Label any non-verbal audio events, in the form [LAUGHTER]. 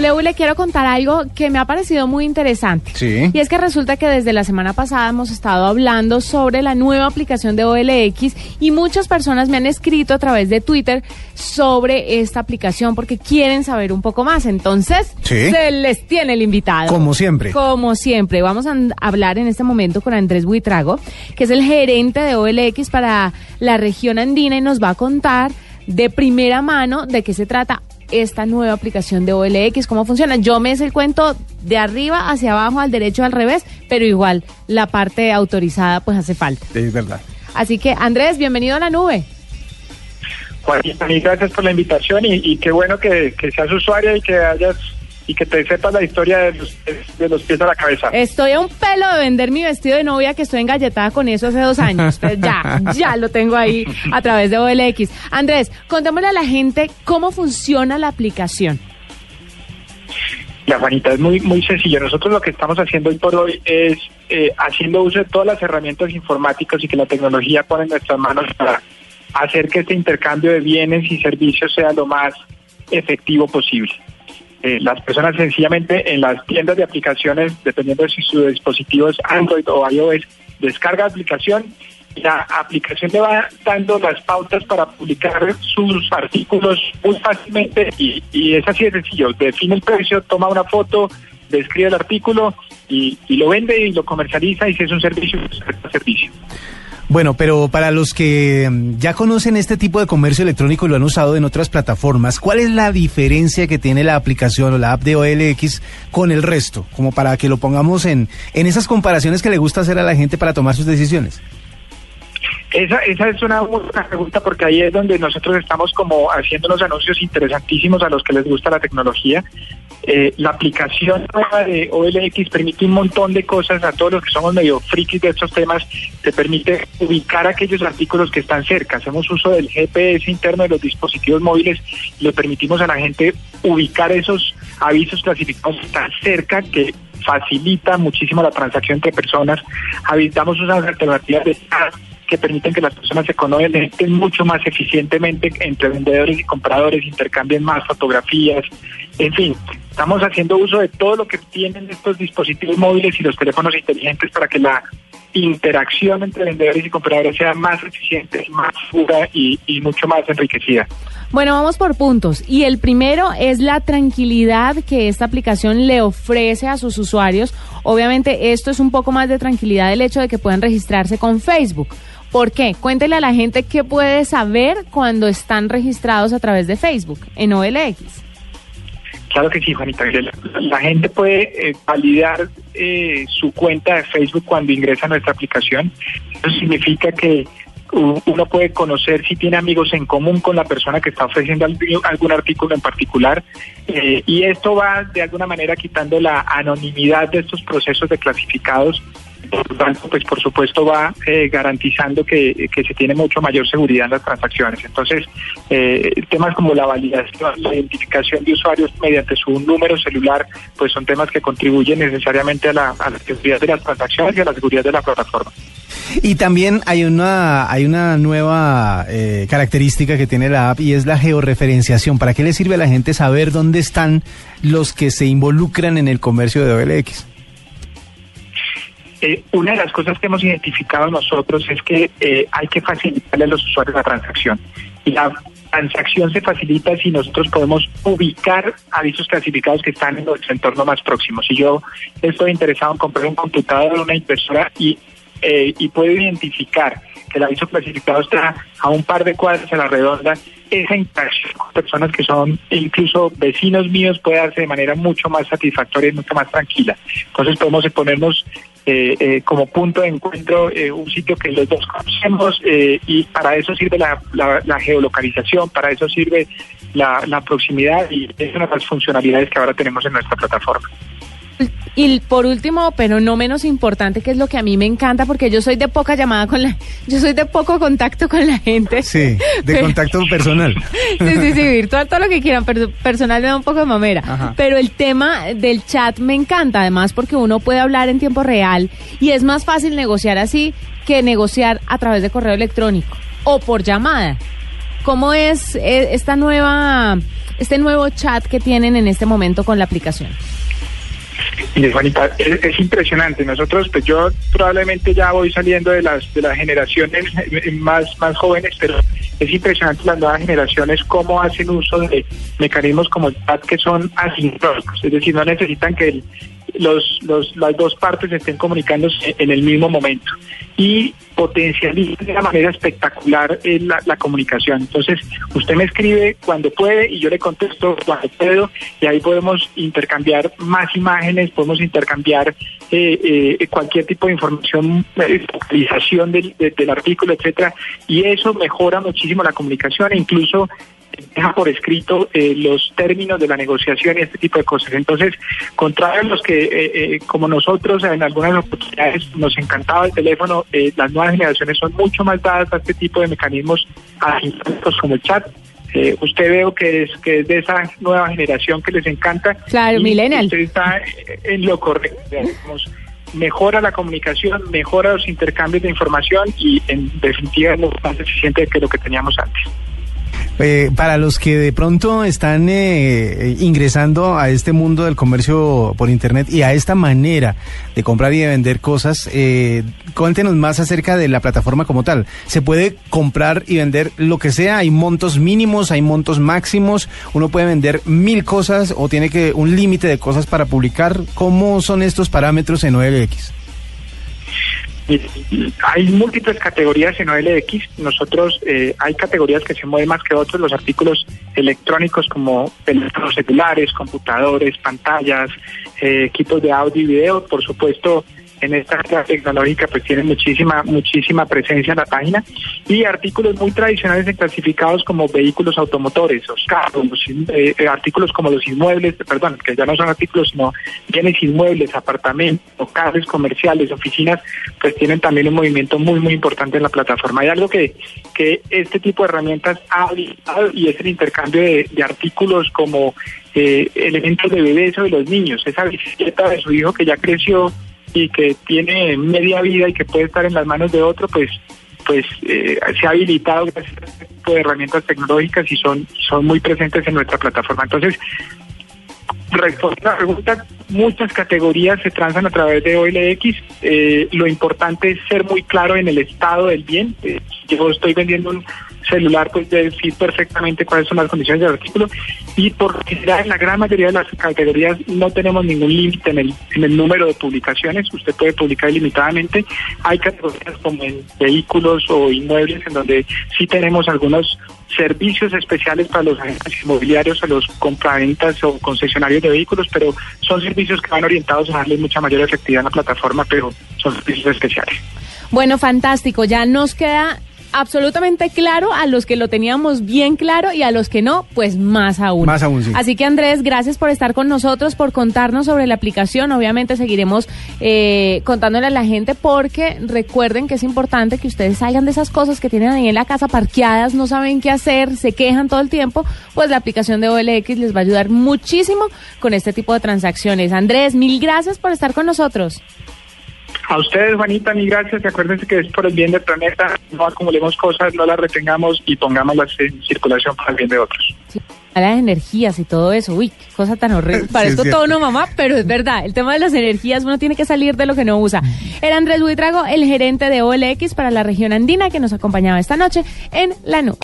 W le quiero contar algo que me ha parecido muy interesante. Sí. Y es que resulta que desde la semana pasada hemos estado hablando sobre la nueva aplicación de OLX y muchas personas me han escrito a través de Twitter sobre esta aplicación porque quieren saber un poco más. Entonces, Sí. se les tiene el invitado. Como siempre. Como siempre. Vamos a hablar en este momento con Andrés Buitrago, que es el gerente de OLX para la región andina y nos va a contar de primera mano de qué se trata esta nueva aplicación de OLX, cómo funciona. Yo me sé el cuento de arriba hacia abajo, al derecho, al revés, pero igual la parte autorizada pues hace falta. Es verdad. Así que Andrés, bienvenido a la nube. Juanita, mil gracias por la invitación y, y qué bueno que, que seas usuaria y que hayas y que te sepas la historia de los, de los pies a la cabeza. Estoy a un pelo de vender mi vestido de novia que estoy engalletada con eso hace dos años. Ya, [LAUGHS] ya lo tengo ahí a través de OLX. Andrés, contémosle a la gente cómo funciona la aplicación. Ya, Juanita, es muy, muy sencillo. Nosotros lo que estamos haciendo hoy por hoy es eh, haciendo uso de todas las herramientas informáticas y que la tecnología pone en nuestras manos para hacer que este intercambio de bienes y servicios sea lo más efectivo posible. Eh, las personas sencillamente en las tiendas de aplicaciones, dependiendo de si su dispositivo es Android o iOS, descarga aplicación y la aplicación le va dando las pautas para publicar sus artículos muy fácilmente y, y es así de sencillo. Define el precio, toma una foto, describe el artículo y, y lo vende y lo comercializa y si es un servicio, pues es un servicio. Bueno, pero para los que mm, ya conocen este tipo de comercio electrónico y lo han usado en otras plataformas, ¿cuál es la diferencia que tiene la aplicación o la app de OLX con el resto? Como para que lo pongamos en, en esas comparaciones que le gusta hacer a la gente para tomar sus decisiones. Esa, esa es una buena pregunta porque ahí es donde nosotros estamos como haciendo unos anuncios interesantísimos a los que les gusta la tecnología. Eh, la aplicación nueva de OLX permite un montón de cosas a todos los que somos medio frikis de estos temas. Te permite ubicar aquellos artículos que están cerca. Hacemos uso del GPS interno de los dispositivos móviles y le permitimos a la gente ubicar esos avisos clasificados están cerca que facilita muchísimo la transacción entre personas. Habilitamos unas alternativas de que permiten que las personas se conecten mucho más eficientemente entre vendedores y compradores, intercambien más fotografías, en fin, estamos haciendo uso de todo lo que tienen estos dispositivos móviles y los teléfonos inteligentes para que la interacción entre vendedores y compradores sea más eficiente, más segura y, y mucho más enriquecida. Bueno, vamos por puntos. Y el primero es la tranquilidad que esta aplicación le ofrece a sus usuarios. Obviamente esto es un poco más de tranquilidad el hecho de que puedan registrarse con Facebook. ¿Por qué? Cuéntele a la gente qué puede saber cuando están registrados a través de Facebook en OLX. Claro que sí, Juanita. La, gente puede eh, validar eh, su cuenta de Facebook cuando ingresa a nuestra aplicación. Eso significa que uno puede conocer si tiene amigos en común con la persona que está ofreciendo al- algún artículo en particular. eh, y esto va de alguna manera quitando la anonimidad de estos procesos de clasificados. Tanto, pues por supuesto va eh, garantizando que, que se tiene mucho mayor seguridad en las transacciones. Entonces, eh, temas como la validación, la identificación de usuarios mediante su número celular, pues son temas que contribuyen necesariamente a la, a la seguridad de las transacciones y a la seguridad de la plataforma. Y también hay una, hay una nueva eh, característica que tiene la app y es la georreferenciación. ¿Para qué le sirve a la gente saber dónde están los que se involucran en el comercio de OLX? Eh, una de las cosas que hemos identificado nosotros es que eh, hay que facilitarle a los usuarios la transacción. Y la transacción se facilita si nosotros podemos ubicar avisos clasificados que están en nuestro entorno más próximo. Si yo estoy interesado en comprar un computador o una impresora y, eh, y puedo identificar el aviso clasificado está a un par de cuadras a la redonda, esa interacción con personas que son incluso vecinos míos puede darse de manera mucho más satisfactoria y mucho más tranquila. Entonces podemos ponernos eh, eh, como punto de encuentro eh, un sitio que los dos conocemos y para eso sirve la geolocalización, para eso sirve la, la proximidad y es una de las funcionalidades que ahora tenemos en nuestra plataforma. Y por último, pero no menos importante, que es lo que a mí me encanta, porque yo soy de poca llamada con la, yo soy de poco contacto con la gente. Sí, de Pero- contacto personal. [LAUGHS] Sí, sí, sí, virtual, todo lo que quieran, pero personal me da un poco de mamera. Ajá. Pero el tema del chat me encanta, además, porque uno puede hablar en tiempo real y es más fácil negociar así que negociar a través de correo electrónico o por llamada. ¿cómo es eh, esta nueva, este nuevo chat que tienen en este momento con la aplicación? Es, es, impresionante. Nosotros, pues yo probablemente ya voy saliendo de las de las generaciones más más jóvenes, pero es impresionante las nuevas generaciones cómo hacen uso de mecanismos como el chat que son asincrónicos, es decir, no necesitan que el, los, los, las dos partes estén comunicándose en el mismo momento y potencializa de una manera espectacular eh, la, la, comunicación. Entonces, usted me escribe cuando puede y yo le contesto cuando puedo y ahí podemos intercambiar más imágenes, podemos intercambiar eh, eh, cualquier tipo de información, focalización del, de, del artículo, etcétera, y eso mejora muchísimo la comunicación e incluso deja por escrito eh, los términos de la negociación y este tipo de cosas. Entonces, contrario a los que, eh, eh, como nosotros en algunas oportunidades nos encantaba el teléfono, las nuevas generaciones son mucho más dadas a este tipo de mecanismos asincrónicos como el chat. usted veo que es que es de esa nueva generación que les encanta. Claro, millennial. Usted está en lo correcto. Digamos, mejora la comunicación, mejora los intercambios de información y en definitiva es más eficiente que lo que teníamos antes. Eh, para los que de pronto están eh, ingresando a este mundo del comercio por internet y a esta manera de comprar y de vender cosas, eh, cuéntenos más acerca de la plataforma como tal. ¿Se puede comprar y vender lo que sea? ¿Hay montos mínimos? ¿Hay montos máximos? ¿Uno puede vender mil cosas o tiene que un límite de cosas para publicar? ¿Cómo son estos parámetros en Hay múltiples categorías en OLX. Nosotros eh, hay categorías que se mueven más que otros. Los artículos electrónicos como teléfonos celulares, computadores, pantallas, eh, equipos de audio y video. Por supuesto, en esta área tecnológica pues tiene muchísima muchísima presencia en la página y artículos muy tradicionales clasificados como vehículos automotores, los carros, eh, artículos como los inmuebles, perdón, que ya no son artículos sino bienes inmuebles, apartamentos, locales, comerciales, oficinas, pues tienen también un movimiento muy muy importante en la plataforma. Hay algo que, que este tipo de herramientas ha habilitado y es el intercambio de, de artículos como eh, elementos de bebés o de los niños, esa bicicleta de su hijo que ya creció y que tiene media vida y que puede estar en las manos de otro, pues pues eh, se ha habilitado gracias a este tipo de herramientas tecnológicas y son, son muy presentes en nuestra plataforma. Entonces, respondiendo a la pregunta, muchas categorías se transan a través de OLX. Eh, lo importante es ser muy claro en el estado del bien. Eh, yo estoy vendiendo un celular, pues decir perfectamente cuáles son las condiciones del artículo y por general en la gran mayoría de las categorías no tenemos ningún límite en el, en el número de publicaciones, usted puede publicar ilimitadamente. Hay categorías como vehículos o inmuebles en donde sí tenemos algunos servicios especiales para los agentes inmobiliarios, a los compraventas o concesionarios de vehículos, pero son servicios que van orientados a darle mucha mayor efectividad a la plataforma, pero son servicios especiales. Bueno, fantástico. Ya nos queda absolutamente claro a los que lo teníamos bien claro y a los que no, pues más aún. Más aún, sí. Así que Andrés, gracias por estar con nosotros, por contarnos sobre la aplicación. Obviamente seguiremos eh, contándole a la gente porque recuerden que es importante que ustedes salgan de esas cosas que tienen ahí en la casa parqueadas, no saben qué hacer, se quejan todo el tiempo, pues la aplicación de OLX les va a ayudar muchísimo con este tipo de transacciones. Andrés, mil gracias por estar con nosotros. A ustedes, Juanita, mil gracias. Y acuérdense que es por el bien del planeta. No acumulemos cosas, no las retengamos y pongámoslas en circulación para el bien de otros. Sí, las energías y todo eso. Uy, qué cosa tan horrible. Parezco sí, todo no, mamá, pero es verdad. El tema de las energías, uno tiene que salir de lo que no usa. Era Andrés Buitrago, el gerente de OLX para la región andina, que nos acompañaba esta noche en La Nube.